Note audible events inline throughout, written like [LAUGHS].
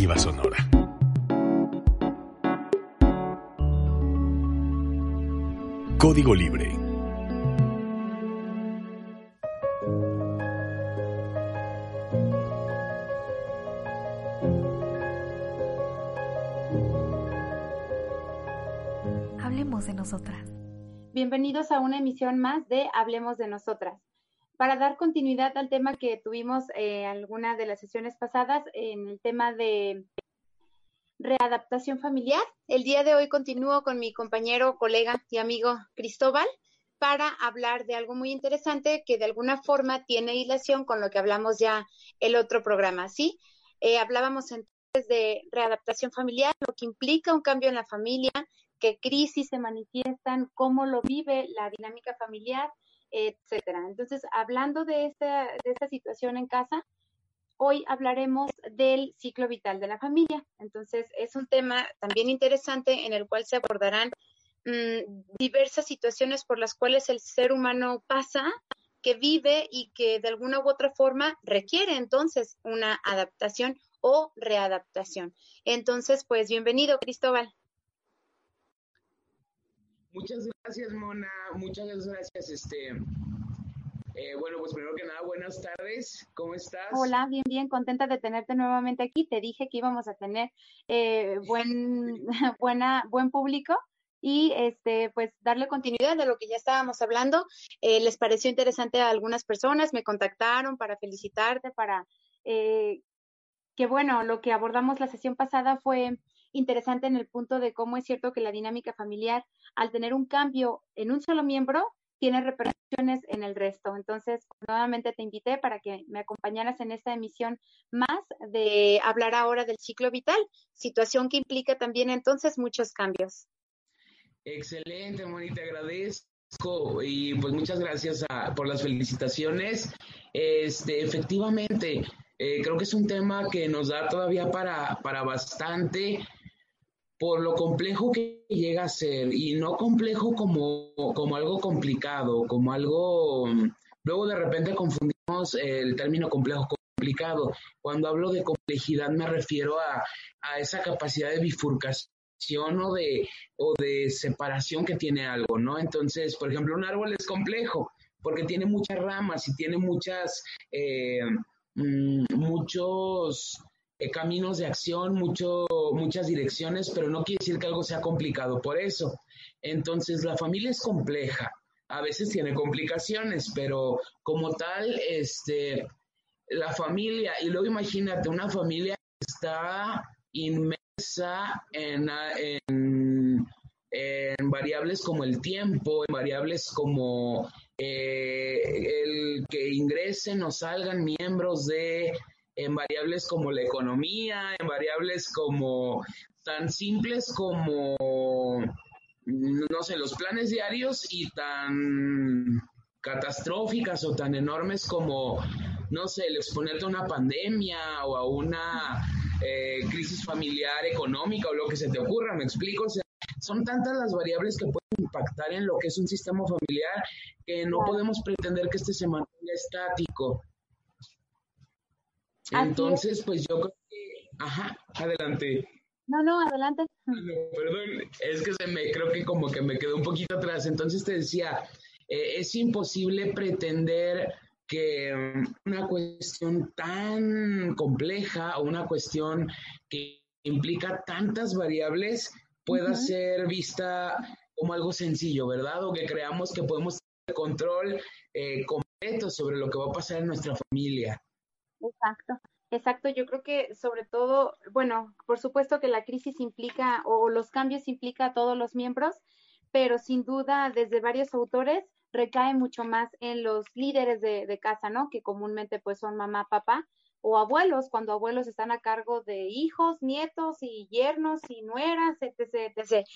Narrativa sonora. Código Libre. Hablemos de nosotras. Bienvenidos a una emisión más de Hablemos de Nosotras. Para dar continuidad al tema que tuvimos eh, alguna de las sesiones pasadas en el tema de readaptación familiar, el día de hoy continúo con mi compañero, colega y amigo Cristóbal para hablar de algo muy interesante que de alguna forma tiene hilación con lo que hablamos ya el otro programa, ¿sí? Eh, hablábamos entonces de readaptación familiar, lo que implica un cambio en la familia, qué crisis se manifiestan, cómo lo vive la dinámica familiar, etcétera. Entonces, hablando de esta, de esta situación en casa, hoy hablaremos del ciclo vital de la familia. Entonces, es un tema también interesante en el cual se abordarán mmm, diversas situaciones por las cuales el ser humano pasa, que vive y que de alguna u otra forma requiere entonces una adaptación o readaptación. Entonces, pues bienvenido, Cristóbal. Muchas gracias, Mona. Muchas gracias. Este, eh, bueno, pues primero que nada, buenas tardes. ¿Cómo estás? Hola, bien, bien, contenta de tenerte nuevamente aquí. Te dije que íbamos a tener eh, buen, [LAUGHS] buena, buen público y este, pues darle continuidad de lo que ya estábamos hablando. Eh, les pareció interesante a algunas personas, me contactaron para felicitarte, para eh, que bueno, lo que abordamos la sesión pasada fue interesante en el punto de cómo es cierto que la dinámica familiar, al tener un cambio en un solo miembro, tiene repercusiones en el resto. Entonces, nuevamente te invité para que me acompañaras en esta emisión más de hablar ahora del ciclo vital, situación que implica también entonces muchos cambios. Excelente, Moni, te agradezco y pues muchas gracias a, por las felicitaciones. Este, efectivamente, eh, creo que es un tema que nos da todavía para, para bastante por lo complejo que llega a ser y no complejo como, como algo complicado, como algo, luego de repente confundimos el término complejo con complicado. Cuando hablo de complejidad me refiero a, a esa capacidad de bifurcación o de, o de separación que tiene algo, ¿no? Entonces, por ejemplo, un árbol es complejo porque tiene muchas ramas y tiene muchas, eh, mm, muchos caminos de acción, mucho, muchas direcciones, pero no quiere decir que algo sea complicado por eso. Entonces, la familia es compleja, a veces tiene complicaciones, pero como tal, este, la familia, y luego imagínate, una familia está inmersa en, en, en variables como el tiempo, en variables como eh, el que ingresen o salgan miembros de en variables como la economía, en variables como tan simples como, no sé, los planes diarios y tan catastróficas o tan enormes como, no sé, el exponerte a una pandemia o a una eh, crisis familiar económica o lo que se te ocurra, me explico, o sea, son tantas las variables que pueden impactar en lo que es un sistema familiar que no podemos pretender que este se mantenga estático. Entonces, pues yo creo que, ajá, adelante. No, no, adelante. No, perdón, es que se me, creo que como que me quedó un poquito atrás. Entonces te decía, eh, es imposible pretender que um, una cuestión tan compleja o una cuestión que implica tantas variables pueda uh -huh. ser vista como algo sencillo, ¿verdad? O que creamos que podemos tener control eh, completo sobre lo que va a pasar en nuestra familia. Exacto, exacto. Yo creo que sobre todo, bueno, por supuesto que la crisis implica o los cambios implica a todos los miembros, pero sin duda desde varios autores recae mucho más en los líderes de, casa, ¿no? Que comúnmente pues son mamá, papá o abuelos, cuando abuelos están a cargo de hijos, nietos y yernos y nueras, etc., etc.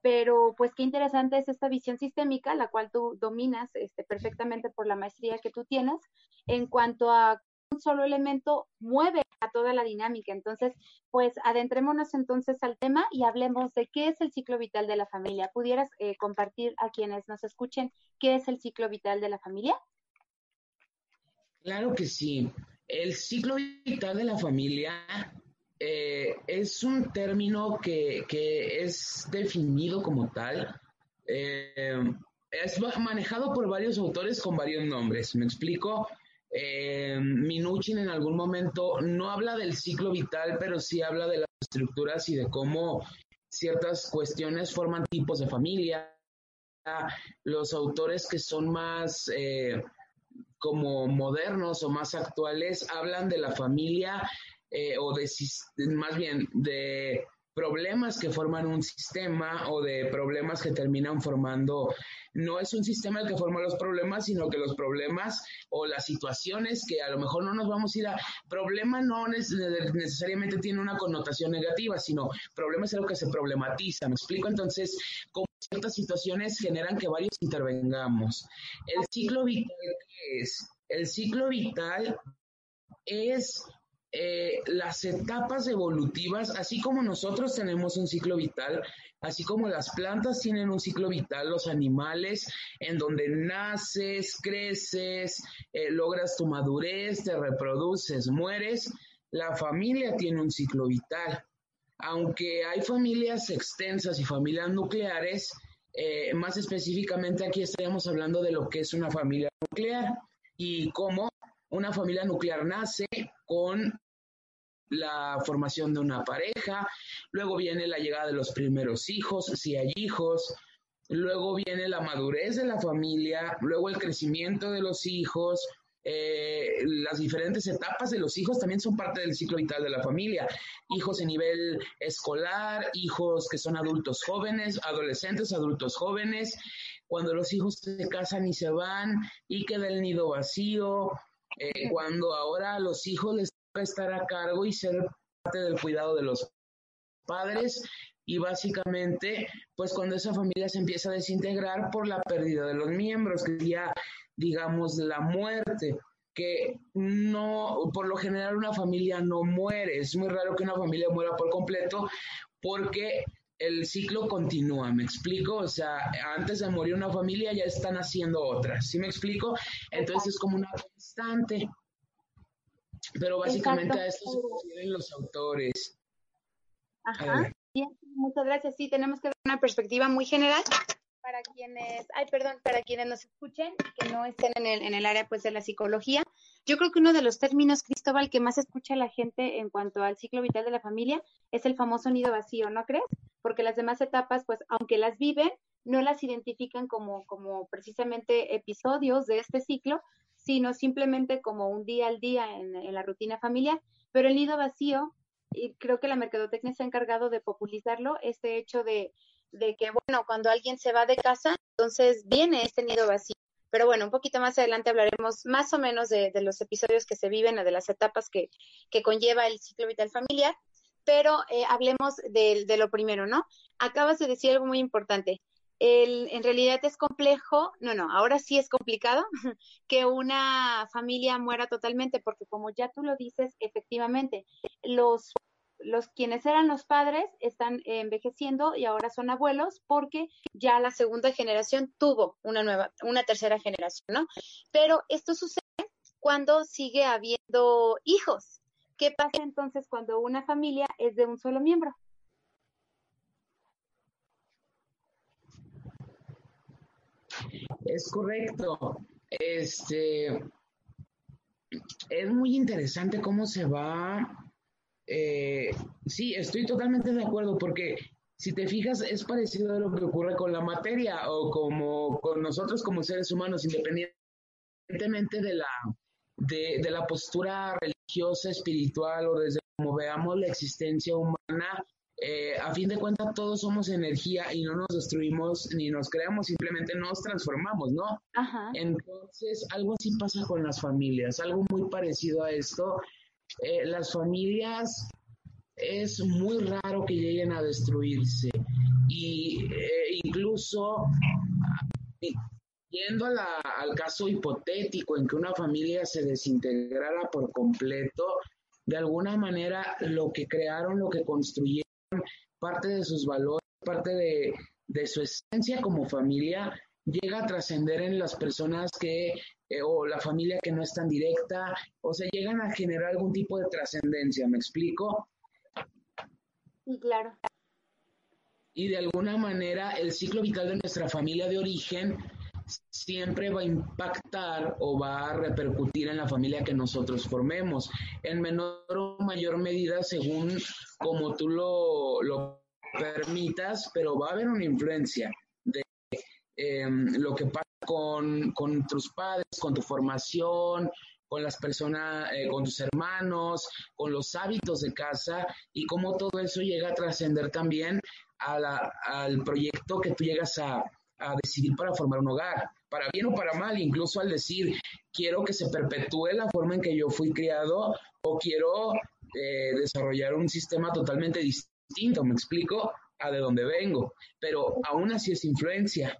Pero pues qué interesante es esta visión sistémica, la cual tú dominas este, perfectamente por la maestría que tú tienes, en cuanto a solo elemento mueve a toda la dinámica. Entonces, pues adentrémonos entonces al tema y hablemos de qué es el ciclo vital de la familia. ¿Pudieras eh, compartir a quienes nos escuchen qué es el ciclo vital de la familia? Claro que sí. El ciclo vital de la familia eh, es un término que, es definido como tal. Eh, es manejado por varios autores con varios nombres. Me explico. Eh, Minuchin en algún momento no habla del ciclo vital, pero sí habla de las estructuras y de cómo ciertas cuestiones forman tipos de familia. Los autores que son más eh, como modernos o más actuales hablan de la familia eh, o de más bien de problemas que forman un sistema o de problemas que terminan formando, no es un sistema el que forma los problemas, sino que los problemas o las situaciones que a lo mejor no nos vamos a ir a, problema no necesariamente tiene una connotación negativa, sino problema es algo que se problematiza, ¿me explico? Entonces, cómo ciertas situaciones generan que varios intervengamos. El ciclo vital, ¿qué es? El ciclo vital es eh, las etapas evolutivas, así como nosotros tenemos un ciclo vital, así como las plantas tienen un ciclo vital, los animales, en donde naces, creces, eh, logras tu madurez, te reproduces, mueres, la familia tiene un ciclo vital. Aunque hay familias extensas y familias nucleares, eh, más específicamente aquí estaríamos hablando de lo que es una familia nuclear y cómo una familia nuclear nace con la formación de una pareja, luego viene la llegada de los primeros hijos, si hay hijos, luego viene la madurez de la familia, luego el crecimiento de los hijos, eh, las diferentes etapas de los hijos también son parte del ciclo vital de la familia. Hijos en nivel escolar, hijos que son adultos jóvenes, adolescentes, adultos jóvenes, cuando los hijos se casan y se van y queda el nido vacío, eh, cuando ahora a los hijos les toca estar a cargo y ser parte del cuidado de los padres y básicamente pues cuando esa familia se empieza a desintegrar por la pérdida de los miembros, que ya digamos la muerte, que no, por lo general una familia no muere, es muy raro que una familia muera por completo porque el ciclo continúa, ¿me explico? O sea, antes de morir una familia ya están haciendo otra, ¿sí me explico? Entonces es como una constante. Pero básicamente a esto se refieren los autores. Ajá. Bien, muchas gracias. Sí, tenemos que dar una perspectiva muy general para quienes, ay, perdón, para quienes nos escuchen que no estén en el, en el área pues de la psicología. Yo creo que uno de los términos, Cristóbal, que más escucha la gente en cuanto al ciclo vital de la familia es el famoso nido vacío, ¿no crees? Porque las demás etapas, pues, aunque las viven, no las identifican como, como precisamente episodios de este ciclo, sino simplemente como un día al día en, en la rutina familiar. Pero el nido vacío, y creo que la mercadotecnia se ha encargado de popularizarlo, este hecho de de que, bueno, cuando alguien se va de casa, entonces viene este nido vacío. Pero bueno, un poquito más adelante hablaremos más o menos de, los episodios que se viven o de las etapas que, que conlleva el ciclo vital familiar, pero eh, hablemos de, de, lo primero, ¿no? Acabas de decir algo muy importante. El, en realidad es complejo, no, no, ahora sí es complicado [LAUGHS] que una familia muera totalmente, porque como ya tú lo dices, efectivamente, los los quienes eran los padres están envejeciendo y ahora son abuelos porque ya la segunda generación tuvo una nueva, una tercera generación, ¿no? Pero esto sucede cuando sigue habiendo hijos. ¿Qué pasa entonces cuando una familia es de un solo miembro? Es correcto. Este es muy interesante cómo se va eh, sí, estoy totalmente de acuerdo porque si te fijas es parecido a lo que ocurre con la materia o como con nosotros como seres humanos, independientemente de la, de, la postura religiosa, espiritual o desde como veamos la existencia humana, eh, a fin de cuentas todos somos energía y no nos destruimos ni nos creamos, simplemente nos transformamos, ¿no? Ajá. Entonces, algo así pasa con las familias, algo muy parecido a esto. Eh, las familias es muy raro que lleguen a destruirse. Y eh, incluso yendo al caso hipotético en que una familia se desintegrara por completo, de alguna manera lo que crearon, lo que construyeron, parte de sus valores, parte de, de su esencia como familia, llega a trascender en las personas que, eh, o la familia que no es tan directa, o sea, llegan a generar algún tipo de trascendencia, ¿me explico? Sí, claro. Y de alguna manera el ciclo vital de nuestra familia de origen siempre va a impactar o va a repercutir en la familia que nosotros formemos, en menor o mayor medida según como tú lo, lo permitas, pero va a haber una influencia em, lo que pasa con, con, tus padres, con tu formación, con las personas, eh, con tus hermanos, con los hábitos de casa y cómo todo eso llega a trascender también a la, al proyecto que tú llegas a, a decidir para formar un hogar, para bien o para mal, incluso al decir, quiero que se perpetúe la forma en que yo fui criado o quiero eh, desarrollar un sistema totalmente distinto, me explico, a de dónde vengo, pero aún así es influencia.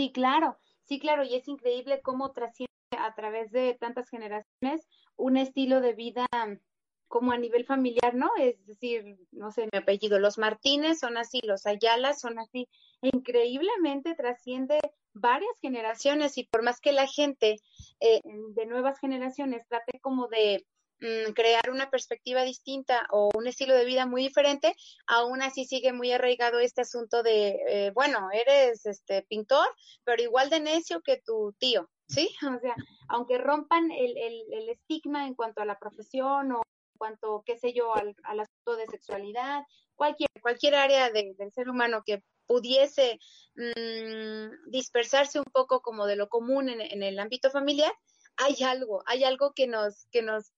Sí, claro, sí, claro, y es increíble cómo trasciende a través de tantas generaciones un estilo de vida como a nivel familiar, ¿no? Es decir, no sé, mi apellido, los Martínez son así, los Ayala son así. increíblemente trasciende varias generaciones y por más que la gente eh, de nuevas generaciones trate como de mm, crear una perspectiva distinta o un estilo de vida muy diferente, aún así sigue muy arraigado este asunto de, eh, bueno, eres este pintor, pero igual de necio que tu tío, ¿sí? [LAUGHS] O sea, aunque rompan el, el, el estigma en cuanto a la profesión o cuanto, qué sé yo, al, asunto de sexualidad, cualquier, cualquier área del ser humano que pudiese mmm, dispersarse un poco como de lo común en, el ámbito familiar, hay algo, hay algo que nos, que nos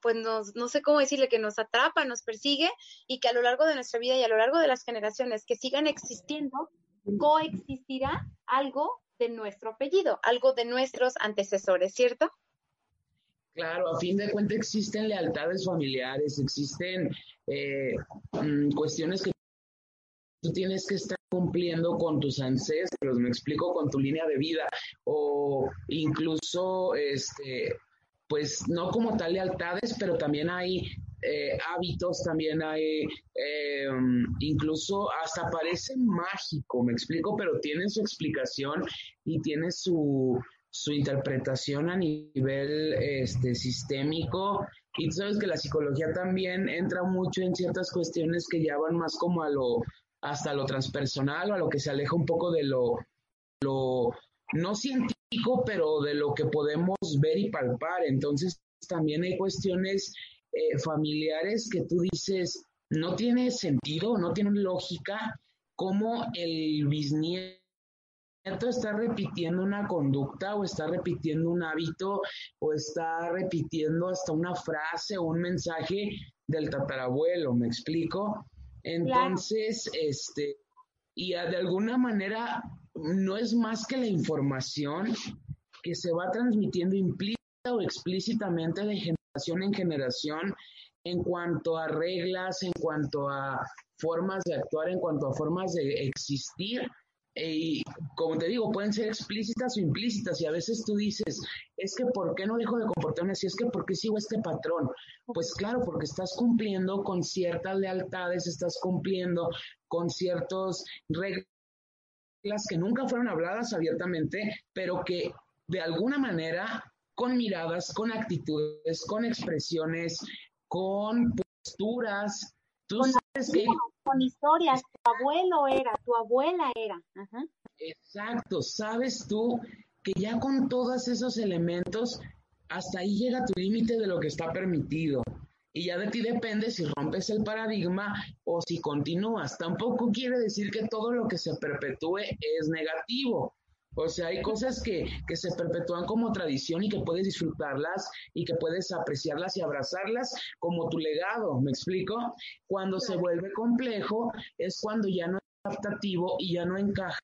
pues nos, no sé cómo decirle, que nos atrapa, nos persigue y que a lo largo de nuestra vida y a lo largo de las generaciones que sigan existiendo, coexistirá algo de nuestro apellido, algo de nuestros antecesores, ¿cierto? Claro, a fin de cuentas existen lealtades familiares, existen eh, mm, cuestiones que tú tienes que estar cumpliendo con tus ancestros, me explico, con tu línea de vida, o incluso, este, pues no como tal lealtades, pero también hay eh, hábitos, también hay, eh, incluso hasta parece mágico, me explico, pero tiene su explicación y tiene su, su interpretación a nivel este, sistémico. Y tú sabes que la psicología también entra mucho en ciertas cuestiones que ya van más como a lo, hasta lo transpersonal o a lo que se aleja un poco de lo, lo no científico, pero de lo que podemos ver y palpar. Entonces también hay cuestiones eh, familiares que tú dices, no tiene sentido, no tiene lógica, como el bisnieto está repitiendo una conducta o está repitiendo un hábito o está repitiendo hasta una frase o un mensaje del tatarabuelo, ¿me explico? Entonces, este, y de alguna manera no es más que la información que se va transmitiendo implícita o explícitamente de generación en generación en cuanto a reglas, en cuanto a formas de actuar, en cuanto a formas de existir y como te digo, pueden ser explícitas o implícitas y a veces tú dices, es que ¿por qué no dejo de comportarme así? Es que ¿por qué sigo este patrón? Pues claro, porque estás cumpliendo con ciertas lealtades, estás cumpliendo con ciertas reglas que nunca fueron habladas abiertamente, pero que de alguna manera, con miradas, con actitudes, con expresiones, con posturas, tú sabes que con historias, tu abuelo era, tu abuela era. Exacto, sabes tú que ya con todos esos elementos, hasta ahí llega tu límite de lo que está permitido. Y ya de ti depende si rompes el paradigma o si continúas. Tampoco quiere decir que todo lo que se perpetúe es negativo. O sea, hay cosas que, que se perpetúan como tradición y que puedes disfrutarlas y que puedes apreciarlas y abrazarlas como tu legado, ¿me explico? Cuando se vuelve complejo es cuando ya no es adaptativo y ya no encaja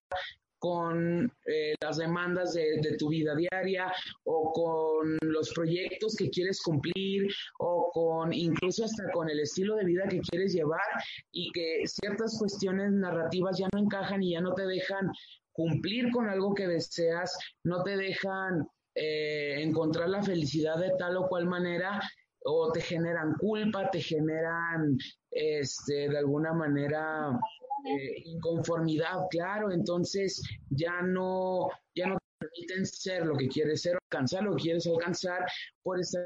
con eh, las demandas de, tu vida diaria o con los proyectos que quieres cumplir o con incluso hasta con el estilo de vida que quieres llevar y que ciertas cuestiones narrativas ya no encajan y ya no te dejan cumplir con algo que deseas, no te dejan eh, encontrar la felicidad de tal o cual manera o te generan culpa, te generan este de alguna manera eh, inconformidad, claro, entonces ya no, ya no te permiten ser lo que quieres ser, alcanzar lo que quieres alcanzar por estar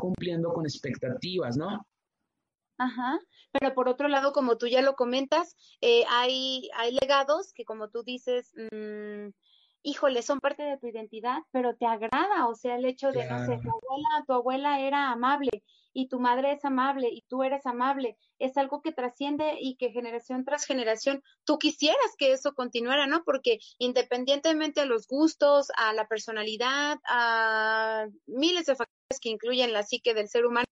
cumpliendo con expectativas, ¿no? Ajá, pero por otro lado, como tú ya lo comentas, eh, hay, hay legados que como tú dices, mmm, híjole, son parte de tu identidad, pero te agrada, o sea, el hecho de, claro. no sé, tu abuela, tu abuela era amable y tu madre es amable y tú eres amable, es algo que trasciende y que generación tras generación tú quisieras que eso continuara, ¿no? Porque independientemente a los gustos, a la personalidad, a miles de factores que incluyen la psique del ser humano,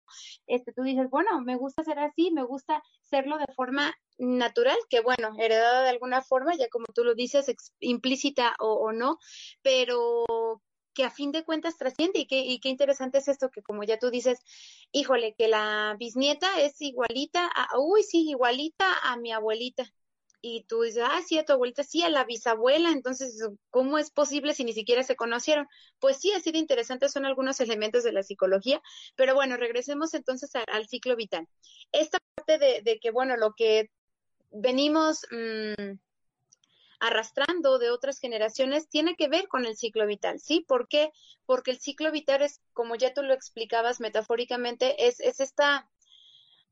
este, tú dices, bueno, me gusta ser así, me gusta serlo de forma natural, que bueno, heredada de alguna forma, ya como tú lo dices, implícita o, o no, pero que a fin de cuentas trasciende y qué, y qué interesante es esto que como ya tú dices, híjole, que la bisnieta es igualita a, uy, sí, igualita a mi abuelita. Y tú dices, ah, sí, a tu abuelita, sí, a la bisabuela, entonces, ¿cómo es posible si ni siquiera se conocieron? Pues sí, así de interesantes son algunos elementos de la psicología, pero bueno, regresemos entonces al ciclo vital. Esta parte de, que, bueno, lo que venimos mmm, arrastrando de otras generaciones tiene que ver con el ciclo vital, ¿sí? ¿Por qué? Porque el ciclo vital es, como ya tú lo explicabas metafóricamente, es, es esta,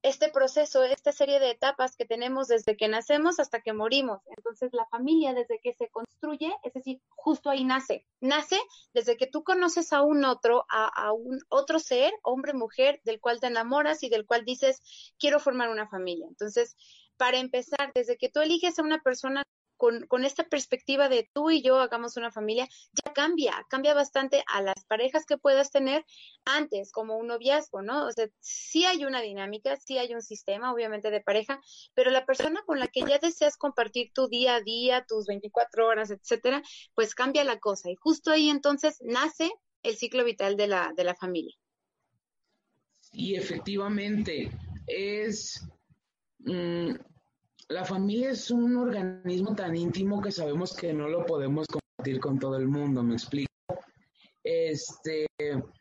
este proceso, esta serie de etapas que tenemos desde que nacemos hasta que morimos. Entonces, la familia, desde que se construye, es decir, justo ahí nace. Nace desde que tú conoces a un otro, a, a un otro ser, hombre, mujer, del cual te enamoras y del cual dices, quiero formar una familia. Entonces, para empezar, desde que tú eliges a una persona con, esta perspectiva de tú y yo hagamos una familia, ya cambia, cambia bastante a las parejas que puedas tener antes, como un noviazgo, ¿no? O sea, sí hay una dinámica, sí hay un sistema, obviamente, de pareja, pero la persona con la que ya deseas compartir tu día a día, tus 24 horas, etcétera, pues cambia la cosa. Y justo ahí entonces nace el ciclo vital de la, de la familia. Y efectivamente, es. Mmm, la familia es un organismo tan íntimo que sabemos que no lo podemos compartir con todo el mundo, me explico. Este,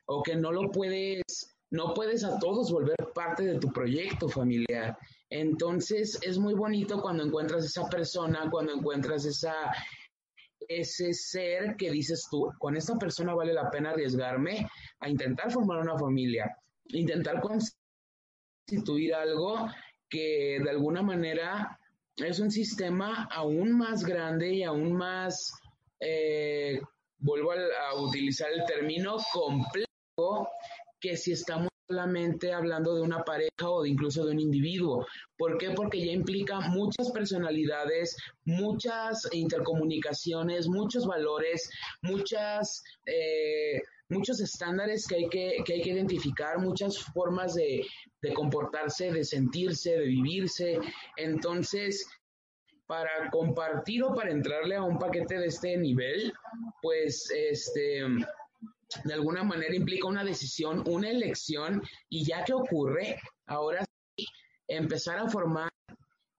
o que no lo puedes, no puedes a todos volver parte de tu proyecto familiar. Entonces es muy bonito cuando encuentras esa persona, cuando encuentras esa, ese ser que dices tú, con esta persona vale la pena arriesgarme a intentar formar una familia, intentar constituir algo que de alguna manera es un sistema aún más grande y aún más, eh, vuelvo a, utilizar el término complejo, que si estamos solamente hablando de una pareja o de incluso de un individuo. ¿Por qué? Porque ya implica muchas personalidades, muchas intercomunicaciones, muchos valores, muchas... Eh, muchos estándares que hay que, que, hay que identificar, muchas formas de, de comportarse, de sentirse, de vivirse. Entonces, para compartir o para entrarle a un paquete de este nivel, pues este de alguna manera implica una decisión, una elección, y ya que ocurre, ahora sí, empezar a formar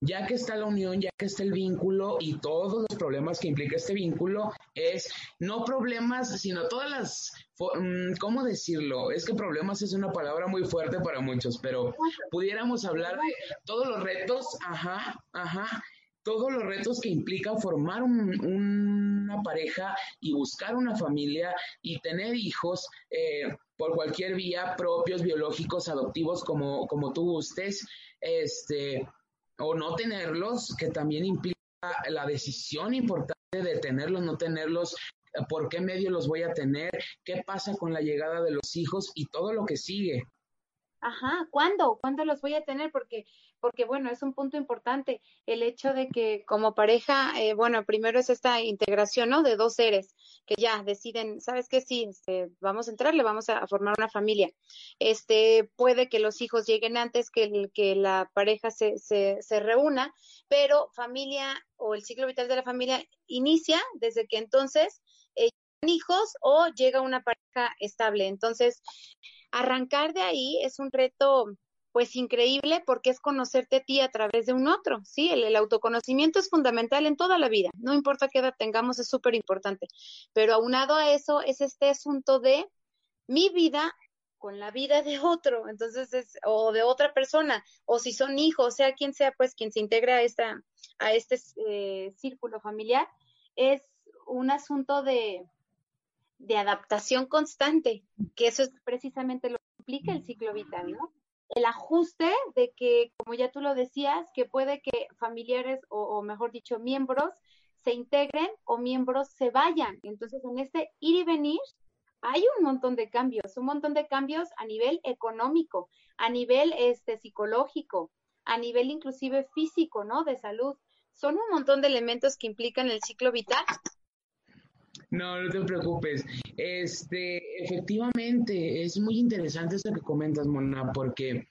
ya que está la unión, ya que está el vínculo y todos los problemas que implica este vínculo, es no problemas, sino todas las, mm, ¿cómo decirlo? Es que problemas es una palabra muy fuerte para muchos, pero pudiéramos hablar de todos los retos, ajá, ajá, todos los retos que implica formar un, una pareja y buscar una familia y tener hijos eh, por cualquier vía, propios, biológicos, adoptivos, como, como tú gustes, este, o no tenerlos, que también implica la decisión importante de tenerlos, no tenerlos, por qué medio los voy a tener, qué pasa con la llegada de los hijos y todo lo que sigue. Ajá, ¿cuándo? ¿Cuándo los voy a tener? Porque porque bueno, es un punto importante el hecho de que como pareja, eh, bueno, primero es esta integración, ¿no? De dos seres que ya deciden, ¿sabes qué? Sí, este, vamos a entrarle, vamos a, formar una familia. Este, puede que los hijos lleguen antes que, que la pareja se, se, se reúna, pero familia o el ciclo vital de la familia inicia desde que entonces eh, hijos o llega una pareja estable. Entonces, arrancar de ahí es un reto pues increíble porque es conocerte a ti a través de un otro, ¿sí? El, autoconocimiento es fundamental en toda la vida, no importa qué edad tengamos, es súper importante, pero aunado a eso es este asunto de mi vida con la vida de otro, entonces es, o de otra persona, o si son hijos, sea quien sea, pues quien se integra a, esta, a este eh, círculo familiar, es un asunto de, de adaptación constante, que eso es precisamente lo que implica el ciclo vital, ¿no? El ajuste de que, como ya tú lo decías, que puede que familiares o, mejor dicho, miembros se integren o miembros se vayan. Entonces, en este ir y venir hay un montón de cambios, un montón de cambios a nivel económico, a nivel este psicológico, a nivel inclusive físico, ¿no? De salud. Son un montón de elementos que implican el ciclo vital no, no te preocupes. Este, efectivamente, es muy interesante eso que comentas, Mona, porque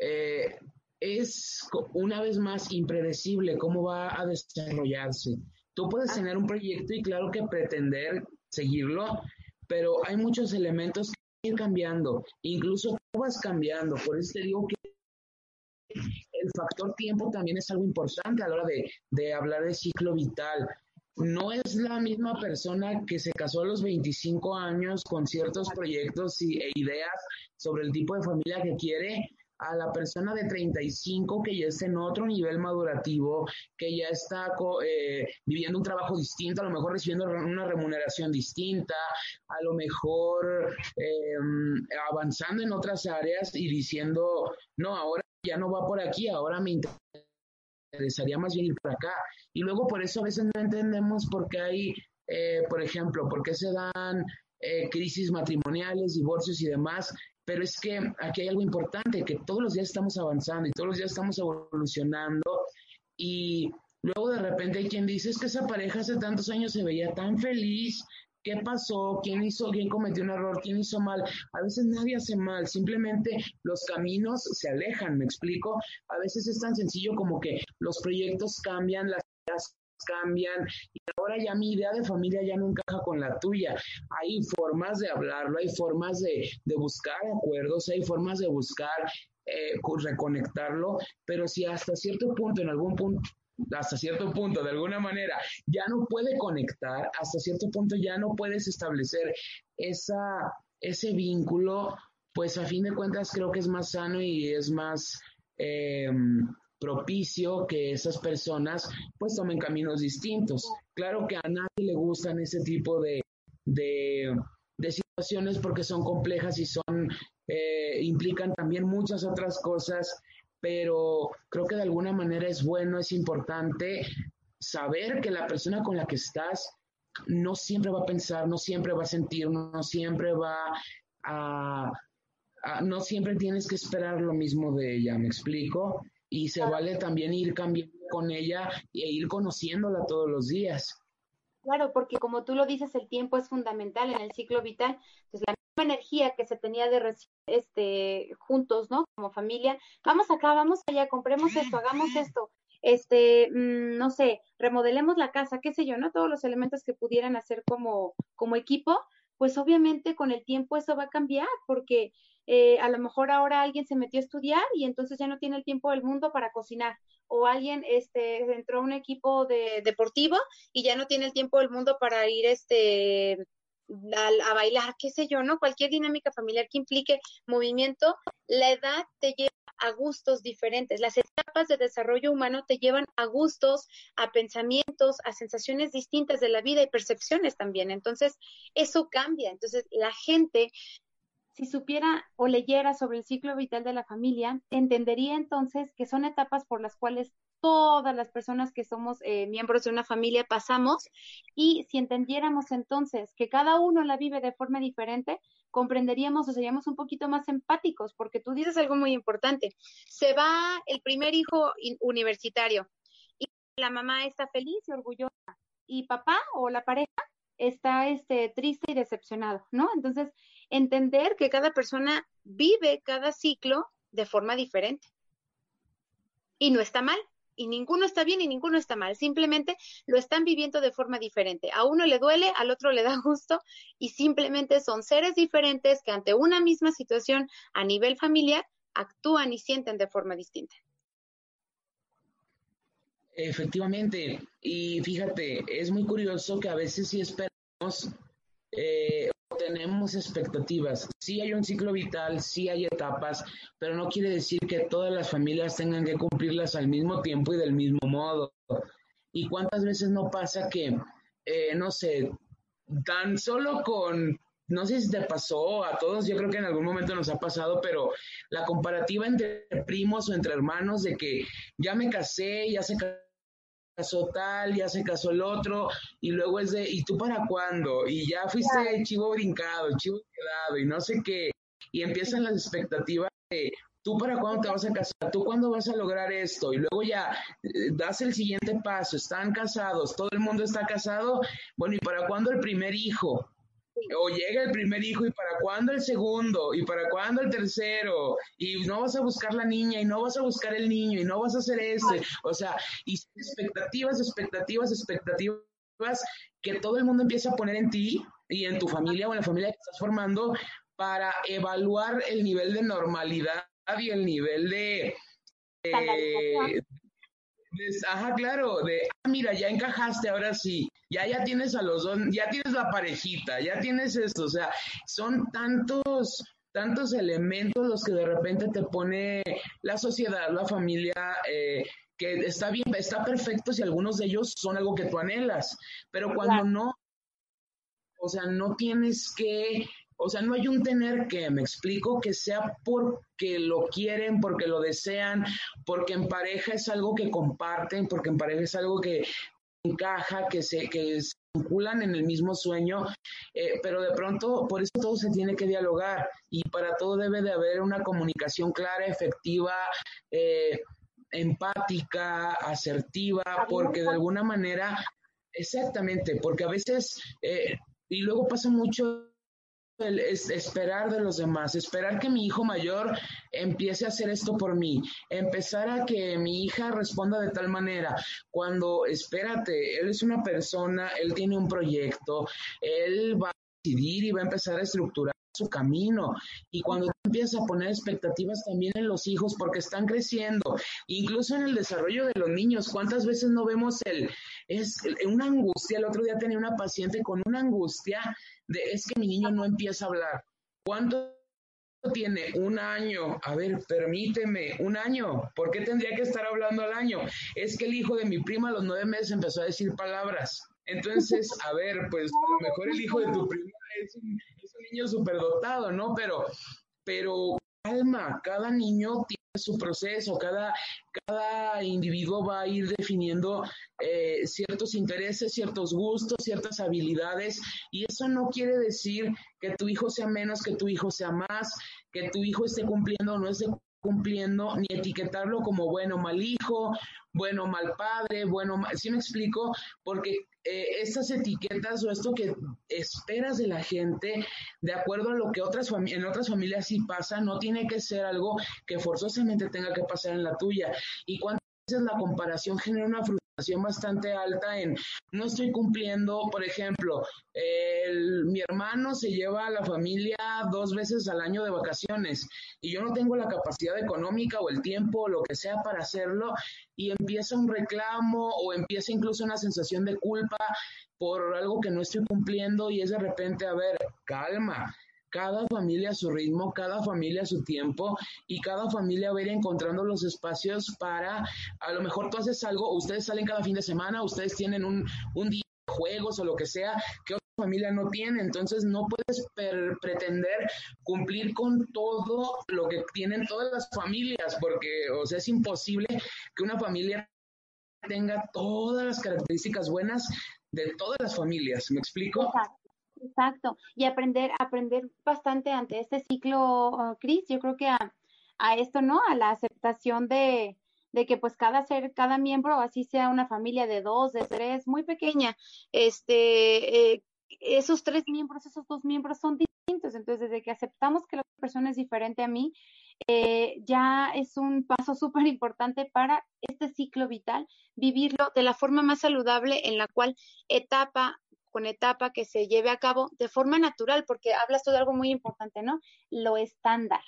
eh, es una vez más impredecible cómo va a desarrollarse. Tú puedes ah. tener un proyecto y claro que pretender seguirlo, pero hay muchos elementos que ir cambiando, incluso tú vas cambiando. Por eso te digo que el factor tiempo también es algo importante a la hora de, de hablar de ciclo vital no es la misma persona que se casó a los 25 años con ciertos proyectos y, e ideas sobre el tipo de familia que quiere a la persona de 35 que ya está en otro nivel madurativo, que ya está eh, viviendo un trabajo distinto, a lo mejor recibiendo una remuneración distinta, a lo mejor em, avanzando en otras áreas y diciendo, no, ahora ya no va por aquí, ahora me interesa interesaría más bien ir por acá. Y luego por eso a veces no entendemos por qué hay, eh, por ejemplo, por qué se dan eh, crisis matrimoniales, divorcios y demás. Pero es que aquí hay algo importante, que todos los días estamos avanzando y todos los días estamos evolucionando y luego de repente hay quien dice es que esa pareja hace tantos años se veía tan feliz qué pasó, quién hizo, quién cometió un error, quién hizo mal. A veces nadie hace mal, simplemente los caminos se alejan, me explico. A veces es tan sencillo como que los proyectos cambian, las ideas cambian y ahora ya mi idea de familia ya no encaja con la tuya. Hay formas de hablarlo, hay formas de, buscar acuerdos, hay formas de buscar eh, reconectarlo, pero si hasta cierto punto, en algún punto, hasta cierto punto, de alguna manera, ya no puede conectar, hasta cierto punto ya no puedes establecer esa, ese vínculo, pues a fin de cuentas creo que es más sano y es más em, propicio que esas personas pues tomen caminos distintos. Claro que a nadie le gustan ese tipo de, de, situaciones porque son complejas y son eh, implican también muchas otras cosas pero creo que de alguna manera es bueno, es importante saber que la persona con la que estás no siempre va a pensar, no siempre va a sentir, no siempre va a, no siempre tienes que esperar lo mismo de ella, ¿me explico? Y se vale también ir cambiando con ella e ir conociéndola todos los días. Claro, porque como tú lo dices, el tiempo es fundamental en el ciclo vital. Entonces, la energía que se tenía de este juntos, ¿no? Como familia, vamos acá, vamos allá, compremos esto, hagamos esto, este, mm, no sé, remodelemos la casa, qué sé yo, ¿no? Todos los elementos que pudieran hacer como, como equipo, pues obviamente con el tiempo eso va a cambiar, porque eh, a lo mejor ahora alguien se metió a estudiar y entonces ya no tiene el tiempo del mundo para cocinar, o alguien este, entró a un equipo de, deportivo y ya no tiene el tiempo del mundo para ir este, a, bailar, qué sé yo, ¿no? Cualquier dinámica familiar que implique movimiento, la edad te lleva a gustos diferentes. Las etapas de desarrollo humano te llevan a gustos, a pensamientos, a sensaciones distintas de la vida y percepciones también. Entonces, eso cambia. Entonces, la gente, si supiera o leyera sobre el ciclo vital de la familia, entendería entonces que son etapas por las cuales todas las personas que somos eh, miembros de una familia pasamos y si entendiéramos entonces que cada uno la vive de forma diferente, comprenderíamos o seríamos un poquito más empáticos, porque tú dices algo muy importante. Se va el primer hijo universitario y la mamá está feliz y orgullosa y papá o la pareja está este, triste y decepcionado, ¿no? Entonces, entender que cada persona vive cada ciclo de forma diferente. Y no está mal, y ninguno está bien y ninguno está mal, simplemente lo están viviendo de forma diferente. A uno le duele, al otro le da [LAUGHS] gusto y simplemente son seres diferentes que ante una misma situación a nivel familiar actúan y sienten de forma distinta. Efectivamente, y fíjate, es muy curioso que a veces sí esperamos eh, tenemos expectativas. Sí hay un ciclo vital, sí hay etapas, pero no quiere decir que todas las familias tengan que cumplirlas al mismo tiempo y del mismo modo. ¿Y cuántas veces no pasa que, eh, no sé, tan solo con, no sé si te pasó a todos, yo creo que en algún momento nos ha pasado, pero la comparativa entre primos o entre hermanos de que ya me casé, ya se casó tal, ya se casó el otro, y luego es de, ¿y tú para cuándo? Y ya fuiste chivo brincado, chivo quedado, y no sé qué. Y empiezan las expectativas de, ¿tú para cuándo te vas a casar? ¿Tú cuándo vas a lograr esto? Y luego ya eh, das el siguiente paso, están casados, todo el mundo está casado, bueno, ¿y para cuándo el primer hijo? O llega el primer hijo y para cuándo el segundo y para cuándo el tercero y no vas a buscar la niña y no vas a buscar el niño y no vas a hacer este. O sea, y expectativas, expectativas, expectativas que todo el mundo empieza a poner en ti y en tu familia o en la familia que estás formando para evaluar el nivel de normalidad y el nivel de, ajá, claro, de, ah, mira, ya encajaste, ahora sí, ya, ya tienes a los dos, ya tienes la parejita, ya tienes esto, o sea, son tantos, tantos elementos los que de repente te pone la sociedad, la familia, eh, que está bien, está perfecto si algunos de ellos son algo que tú anhelas, pero cuando no, o sea, no tienes que o sea, no hay un tener que, me explico, que sea porque lo quieren, porque lo desean, porque en pareja es algo que comparten, porque en pareja es algo que encaja, que se, que se vinculan en el mismo sueño, eh, pero de pronto por eso todo se tiene que dialogar y para todo debe de haber una comunicación clara, efectiva, eh, empática, asertiva, porque de alguna manera, exactamente, porque a veces, eh, y luego pasa mucho es esperar de los demás, esperar que mi hijo mayor empiece a hacer esto por mí, empezar a que mi hija responda de tal manera, cuando espérate, él es una persona, él tiene un proyecto, él va a decidir y va a empezar a estructurar su camino y cuando empiezas a poner expectativas también en los hijos porque están creciendo, incluso en el desarrollo de los niños, ¿cuántas veces no vemos el es una angustia? El otro día tenía una paciente con una angustia de es que mi niño no empieza a hablar. ¿Cuánto tiene? Un año. A ver, permíteme, un año. ¿Por qué tendría que estar hablando al año? Es que el hijo de mi prima a los nueve meses empezó a decir palabras. Entonces, a ver, pues a lo mejor el hijo de tu prima es un, niño superdotado, ¿no? Pero, pero calma, cada niño tiene su proceso, cada, cada individuo va a ir definiendo eh, ciertos intereses, ciertos gustos, ciertas habilidades, y eso no quiere decir que tu hijo sea menos, que tu hijo sea más, que tu hijo esté cumpliendo o no esté cumpliendo, ni etiquetarlo como bueno, mal hijo, bueno, mal padre, bueno, mal, ¿sí me explico? Porque eh, estas etiquetas o esto que esperas de la gente, de acuerdo a lo que otras en otras familias sí pasa, no tiene que ser algo que forzosamente tenga que pasar en la tuya. Y cuántas veces la comparación genera una frustración bastante alta en no estoy cumpliendo, por ejemplo, mi hermano se lleva a la familia dos veces al año de vacaciones y yo no tengo la capacidad económica o el tiempo o lo que sea para hacerlo y empieza un reclamo o empieza incluso una sensación de culpa por algo que no estoy cumpliendo y es de repente, a ver, calma, cada familia a su ritmo, cada familia a su tiempo y cada familia va a ir encontrando los espacios para, a lo mejor tú haces algo, ustedes salen cada fin de semana, ustedes tienen un, un día de juegos o lo que sea que otra familia no tiene, entonces no puedes pretender cumplir con todo lo que tienen todas las familias, porque, o sea, es imposible que una familia tenga todas las características buenas de todas las familias. ¿Me explico? Exacto. Y aprender, aprender bastante ante este ciclo, uh, Cris, yo creo que a, a, esto, ¿no? A la aceptación de, de que pues cada ser, cada miembro, así sea una familia de dos, de tres, muy pequeña, este, eh, esos tres miembros, esos dos miembros son distintos. Entonces, desde que aceptamos que la persona es diferente a mí, eh, ya es un paso [LAUGHS] súper importante para este ciclo vital, vivirlo de la forma más saludable en la cual etapa con etapa que se lleve a cabo de forma natural, porque hablas tú de algo muy importante, ¿no? Lo estándar.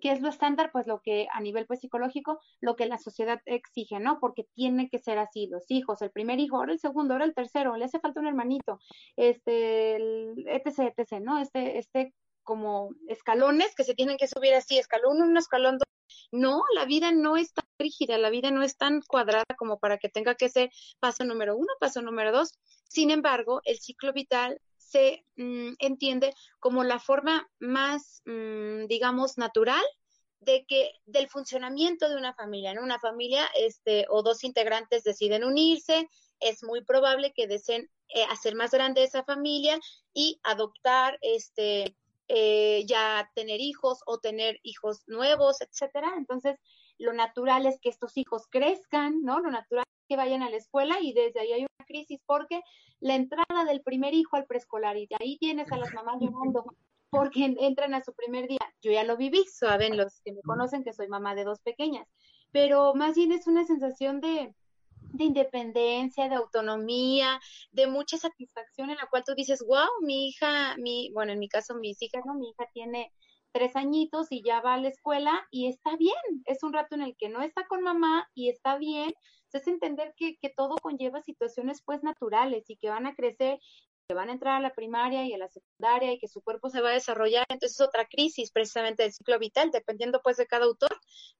¿Qué es lo estándar? Pues lo que a nivel pues, psicológico, lo que la sociedad exige, ¿no? Porque tiene que ser así, los hijos, el primer hijo, ahora el segundo, ahora el tercero, le hace falta un hermanito, este, el, etc, etc, ¿no? Este, este como escalones que se tienen que subir así, escalón uno, escalón dos. No, la vida no es tan rígida, la vida no es tan cuadrada como para que tenga que ser paso número uno, paso número dos. Sin embargo, el ciclo vital se mm, entiende como la forma más, mm, digamos, natural de que del funcionamiento de una familia, ¿no? Una familia, este, o dos integrantes deciden unirse, es muy probable que deseen eh, hacer más grande esa familia y adoptar, este, eh, ya tener hijos o tener hijos nuevos, etcétera. Entonces, lo natural es que estos hijos crezcan, ¿no? Lo natural vayan a la escuela y desde ahí hay una crisis porque la entrada del primer hijo al preescolar y de ahí tienes a las mamás mundo porque entran a su primer día. Yo ya lo viví, saben los que me conocen que soy mamá de dos pequeñas, pero más bien es una sensación de, de independencia, de autonomía, de mucha satisfacción en la cual tú dices, wow, mi hija, mi, bueno, en mi caso mis hijas, ¿no? Mi hija tiene tres añitos y ya va a la escuela y está bien, es un rato en el que no está con mamá y está bien, es entender que, todo conlleva situaciones pues naturales y que van a crecer que van a entrar a la primaria y a la secundaria y que su cuerpo se va a desarrollar, entonces es otra crisis precisamente del ciclo vital, dependiendo pues de cada autor,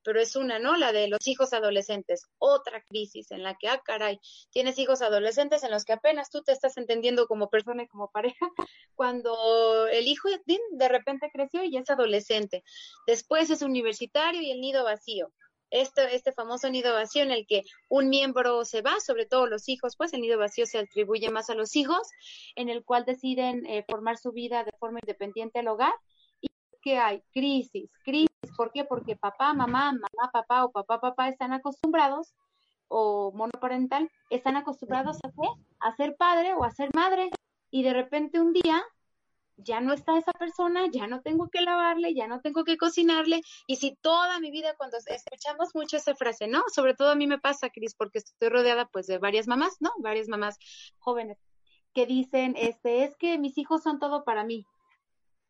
pero es una, ¿no? La de los hijos adolescentes, otra crisis en la que, ah, caray, tienes hijos adolescentes en los que apenas tú te estás entendiendo como persona y como pareja, [LAUGHS] cuando el hijo de repente creció y es adolescente, después es universitario y el nido vacío, este, este famoso nido vacío en el que un miembro se va, sobre todo los hijos, pues el nido vacío se atribuye más a los hijos, en el cual deciden eh, formar su vida de forma independiente al hogar. Y que hay crisis, crisis. ¿Por qué? Porque papá, mamá, mamá, papá o papá, papá están acostumbrados, o monoparental, están acostumbrados a qué? A ser padre o a ser madre. Y de repente un día ya no está esa persona, ya no tengo que lavarle, ya no tengo que cocinarle. Y si toda mi vida, cuando escuchamos mucho esa frase, ¿no? Sobre todo a mí me pasa, Cris, porque estoy rodeada pues de varias mamás, ¿no? Varias mamás jóvenes que dicen, este, es que mis hijos son todo para mí.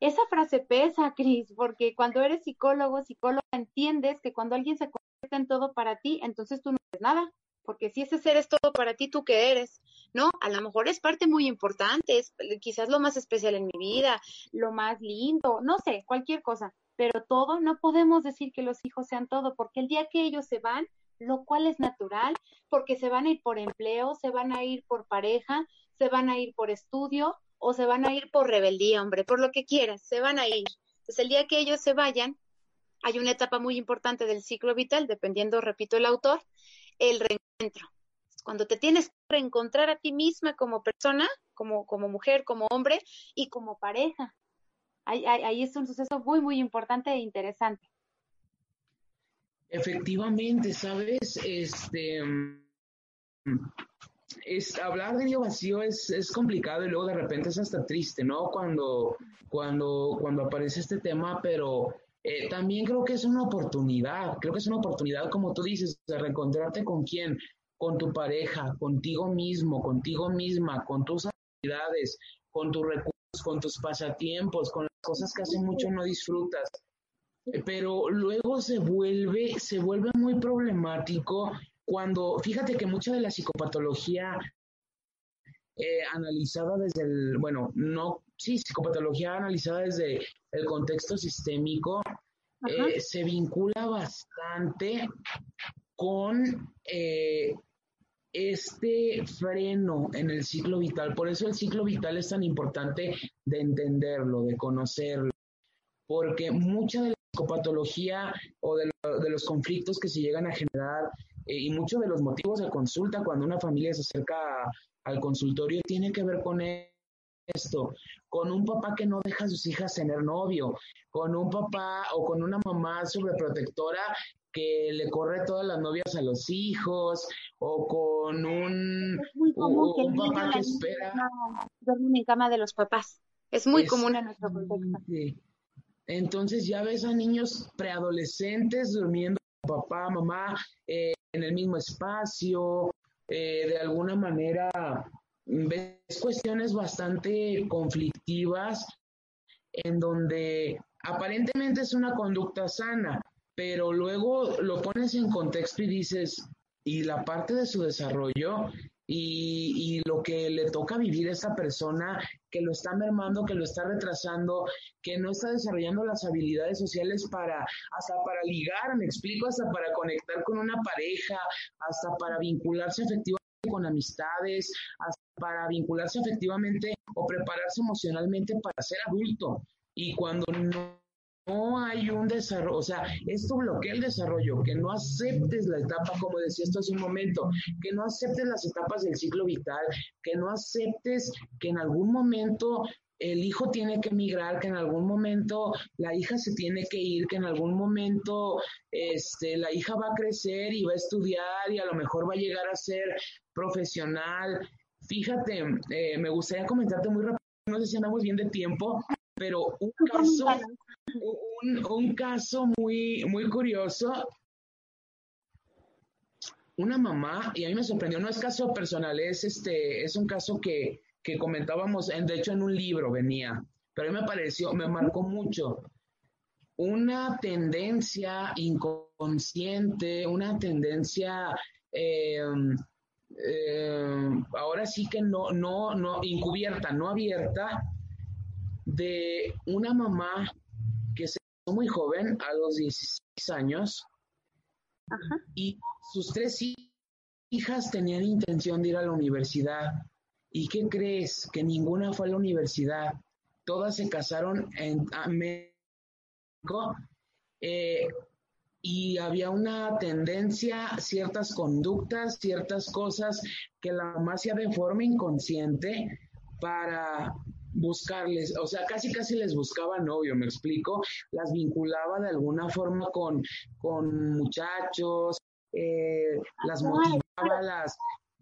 Esa frase pesa, Cris, porque cuando eres psicólogo, psicóloga, entiendes que cuando alguien se convierte en todo para ti, entonces tú no eres nada, porque si ese ser es todo para ti, ¿tú qué eres? ¿No? A lo mejor es parte muy importante, es quizás lo más especial en mi vida, lo más lindo, no sé, cualquier cosa, pero todo, no podemos decir que los hijos sean todo, porque el día que ellos se van, lo cual es natural, porque se van a ir por empleo, se van a ir por pareja, se van a ir por estudio o se van a ir por rebeldía, hombre, por lo que quieras, se van a ir. Entonces, el día que ellos se vayan, hay una etapa muy importante del ciclo vital, dependiendo, repito, el autor, el reencuentro cuando te tienes que reencontrar a ti misma como persona, como, como mujer, como hombre y como pareja. Ahí, ahí, es un suceso muy, muy importante e interesante. Efectivamente, ¿sabes? Este, es, hablar de nido vacío es, es, complicado y luego de repente es hasta triste, ¿no? Cuando, cuando, cuando aparece este tema, pero eh, también creo que es una oportunidad, creo que es una oportunidad, como tú dices, de reencontrarte con quién, con tu pareja, contigo mismo, contigo misma, con tus habilidades, con tus recursos, con tus pasatiempos, con las cosas que hace mucho no disfrutas. Pero luego se vuelve, se vuelve muy problemático cuando, fíjate que mucha de la psicopatología eh, analizada desde el, bueno, no, sí, psicopatología analizada desde el contexto sistémico, eh, se vincula bastante con eh, este freno en el ciclo vital. Por eso el ciclo vital es tan importante de entenderlo, de conocerlo, porque mucha de la psicopatología o de, los conflictos que se llegan a generar eh, y muchos de los motivos de consulta cuando una familia se acerca al consultorio tiene que ver con esto, con un papá que no deja a sus hijas tener novio, con un papá o con una mamá sobreprotectora que le corre todas las novias a los hijos, o con un, un papá que espera. Duermen en cama de los papás. Es muy común en nuestro contexto. Entonces ya ves a niños preadolescentes durmiendo papá, mamá, eh, en el mismo espacio, eh, de alguna manera ves cuestiones bastante conflictivas en donde aparentemente es una conducta sana, pero luego lo pones en contexto y dices, y la parte de su desarrollo y, lo que le toca vivir a esa persona que lo está mermando, que lo está retrasando, que no está desarrollando las habilidades sociales para, hasta para ligar, me explico, hasta para conectar con una pareja, hasta para vincularse efectivamente con amistades, hasta para vincularse efectivamente o prepararse emocionalmente para ser adulto. Y cuando no no hay un desarrollo, o sea, esto bloquea el desarrollo, que no aceptes la etapa, como decía esto hace un momento, que no aceptes las etapas del ciclo vital, que no aceptes que en algún momento el hijo tiene que emigrar, que en algún momento la hija se tiene que ir, que en algún momento este, la hija va a crecer y va a estudiar y a lo mejor va a llegar a ser profesional. Fíjate, eh, me gustaría comentarte muy rápido, no sé si andamos bien de tiempo, pero un caso, un, caso muy, muy curioso. Una mamá, y a mí me sorprendió, no es caso personal, es este, es un caso que, que comentábamos, en, de hecho en un libro venía, pero a mí me pareció, me marcó mucho. Una tendencia inconsciente, una tendencia eh, eh, ahora sí que no, no, no, encubierta, no abierta, de una mamá muy joven, a los 16 años, y sus tres hijas tenían intención de ir a la universidad. ¿Y qué crees? Que ninguna fue a la universidad. Todas se casaron en México eh, y había una tendencia, ciertas conductas, ciertas cosas que la mamá hacía de forma inconsciente para buscarles, o sea, casi casi les buscaba novio, me explico, las vinculaba de alguna forma con, con muchachos, eh, las motivaba, las...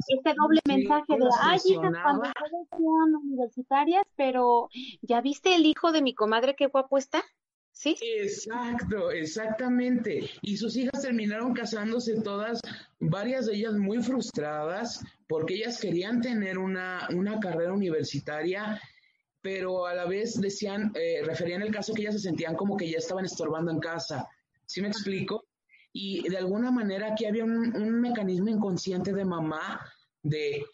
Este doble mensaje de, ay, cuando sean universitarias, pero ¿ya viste el hijo de mi comadre qué guapo está? ¿Sí? Exacto, exactamente. Y sus hijas terminaron casándose todas, varias de ellas muy frustradas, porque ellas querían tener una, una carrera universitaria pero a la vez decían, eh, referían el caso que ellas se sentían como que ya estaban estorbando en casa. ¿Sí me explico? Y de alguna manera aquí había un, mecanismo inconsciente de mamá de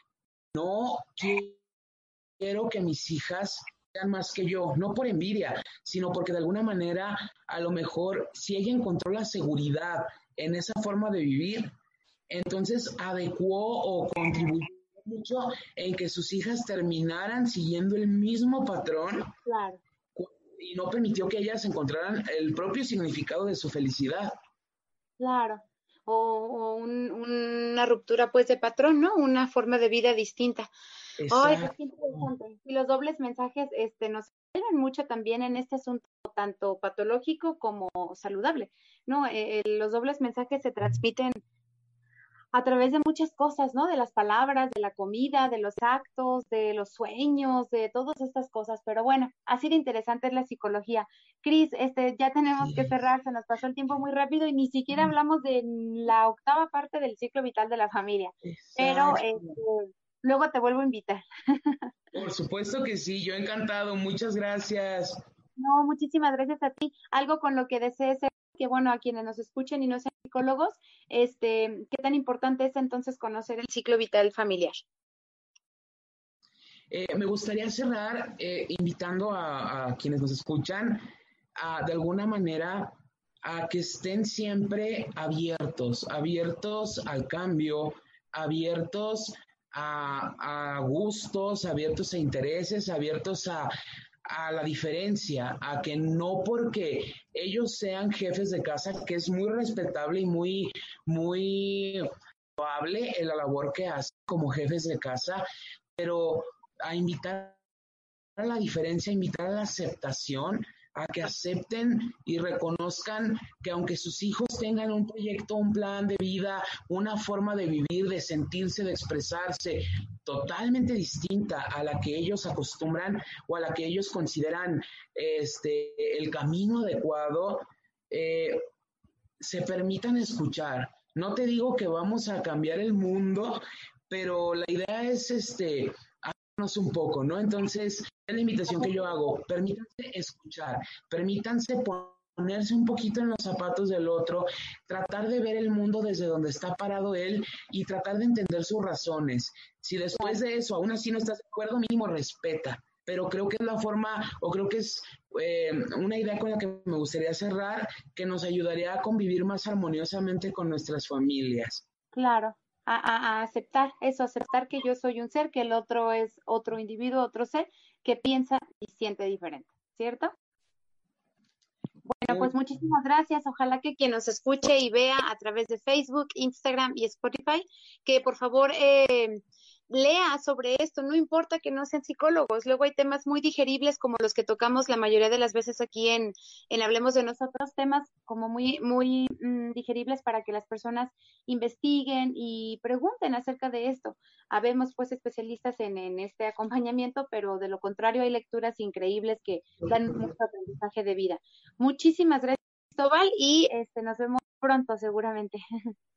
no quiero que mis hijas sean más que yo, no por envidia, sino porque de alguna manera a lo mejor si ella encontró la seguridad en esa forma de vivir, entonces adecuó o contribuyó mucho en que sus hijas terminaran siguiendo el mismo patrón claro. y no permitió que ellas encontraran el propio significado de su felicidad. Claro, o, una ruptura pues de patrón, ¿no? Una forma de vida distinta. Ay, interesante. Y los dobles mensajes este, nos ayudan mucho también en este asunto tanto patológico como saludable, ¿no? Eh, los dobles mensajes se transmiten a través de muchas cosas, ¿no? De las palabras, de la comida, de los actos, de los sueños, de todas estas cosas. Pero bueno, así de interesante es la psicología. Cris, este, ya tenemos que cerrar, se nos pasó el tiempo muy rápido y ni siquiera hablamos de la octava parte del ciclo vital de la familia. Pero este, luego te vuelvo a invitar. [LAUGHS] Por supuesto que sí, yo encantado. Muchas gracias. No, muchísimas gracias a ti. Algo con lo que desees que bueno, a quienes nos escuchen y no sean psicólogos, este, ¿qué tan importante es entonces conocer el ciclo vital familiar? Eh, me gustaría cerrar eh, invitando a, quienes nos escuchan a, de alguna manera a que estén siempre abiertos, abiertos al cambio, abiertos a, a gustos, abiertos a intereses, abiertos a, a la diferencia, a que no porque ellos sean jefes de casa, que es muy respetable y muy, muy probable en la labor que hacen como jefes de casa, pero a invitar a la diferencia, a invitar a la aceptación, a que acepten y reconozcan que aunque sus hijos tengan un proyecto, un plan de vida, una forma de vivir, de sentirse, de expresarse totalmente distinta a la que ellos acostumbran o a la que ellos consideran este, el camino adecuado, eh, se permitan escuchar. No te digo que vamos a cambiar el mundo, pero la idea es este un poco, ¿no? Entonces, es la invitación que yo hago, permítanse escuchar, permítanse ponerse un poquito en los zapatos del otro, tratar de ver el mundo desde donde está parado él y tratar de entender sus razones. Si después de eso aún así no estás de acuerdo, mínimo respeta. Pero creo que es la forma, o creo que es eh, una idea con la que me gustaría cerrar, que nos ayudaría a convivir más armoniosamente con nuestras familias. Claro, a, aceptar eso, aceptar que yo soy un ser, que el otro es otro individuo, otro ser, que piensa y siente diferente, ¿cierto? Bueno, pues muchísimas gracias. Ojalá que quien nos escuche y vea a través de Facebook, Instagram y Spotify, que por favor eh, lea sobre esto, no importa que no sean psicólogos, luego hay temas muy digeribles como los que tocamos la mayoría de las veces aquí en, en Hablemos de nosotros, temas como muy, muy mm, digeribles para que las personas investiguen y pregunten acerca de esto. Habemos pues especialistas en, en este acompañamiento, pero de lo contrario hay lecturas increíbles que dan mucho aprendizaje de vida. Muchísimas gracias, Cristóbal, y este, nos vemos pronto seguramente. [LAUGHS]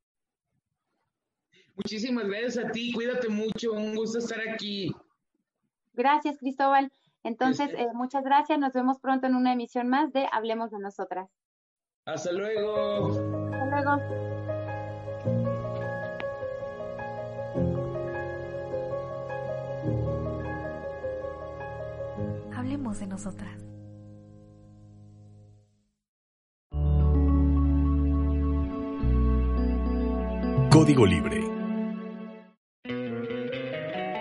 Muchísimas gracias a ti, cuídate mucho, un gusto estar aquí. Gracias, Cristóbal. Entonces, eh, muchas gracias, nos vemos pronto en una emisión más de Hablemos de Nosotras. Hasta luego. Hasta luego. Hablemos de nosotras. Código Libre